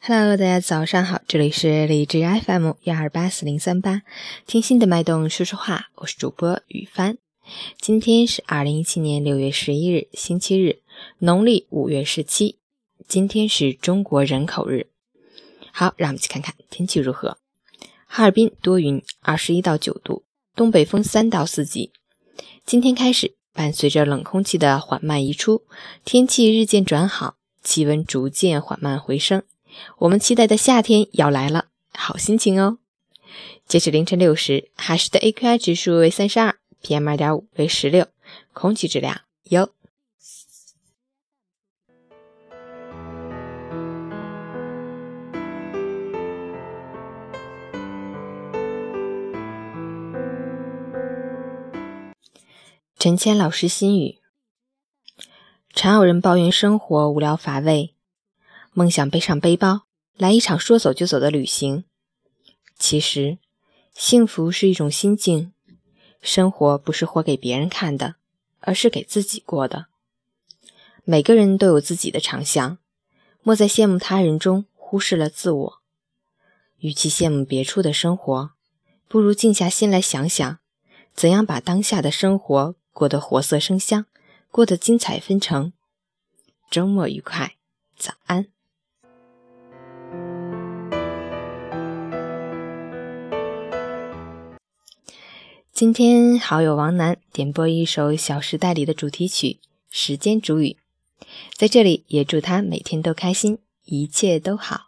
Hello，大家早上好，这里是荔枝 FM 幺二八四零三八，听心的脉动说说话，我是主播雨帆。今天是二零一七年六月十一日，星期日，农历五月十七。今天是中国人口日。好，让我们一起看看天气如何。哈尔滨多云，二十一到九度，东北风三到四级。今天开始，伴随着冷空气的缓慢移出，天气日渐转好，气温逐渐缓慢回升。我们期待的夏天要来了，好心情哦！截止凌晨六时，海市的 AQI 指数为三十二，PM 二点五为十六，空气质量优。陈谦老师心语：常有人抱怨生活无聊乏味。梦想背上背包，来一场说走就走的旅行。其实，幸福是一种心境。生活不是活给别人看的，而是给自己过的。每个人都有自己的长项，莫在羡慕他人中忽视了自我。与其羡慕别处的生活，不如静下心来想想，怎样把当下的生活过得活色生香，过得精彩纷呈。周末愉快，早安。今天好友王楠点播一首《小时代》里的主题曲《时间煮雨》，在这里也祝他每天都开心，一切都好。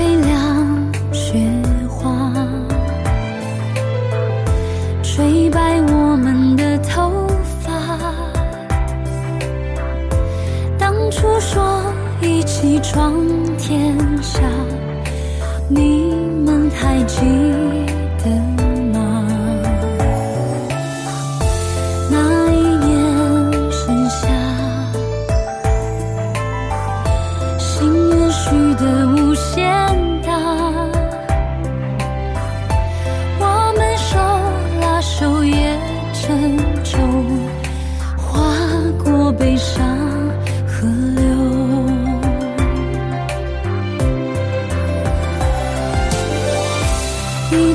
吹凉雪花，吹白我们的头发。当初说一起闯天下，你们还记得沉重，划过悲伤河流。你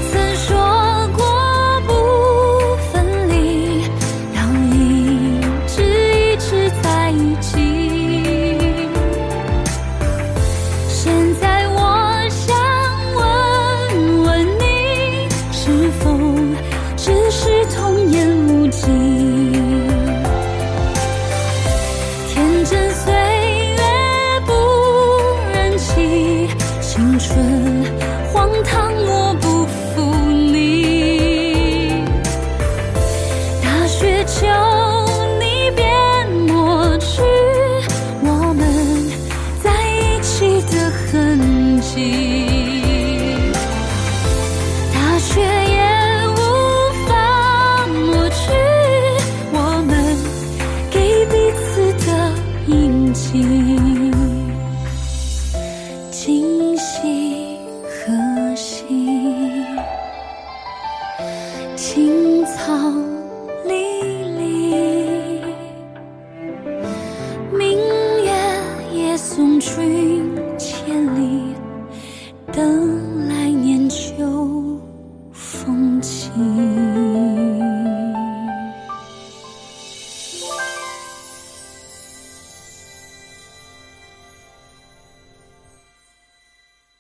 今夕何夕青草离离明月夜送君千里等来年秋风起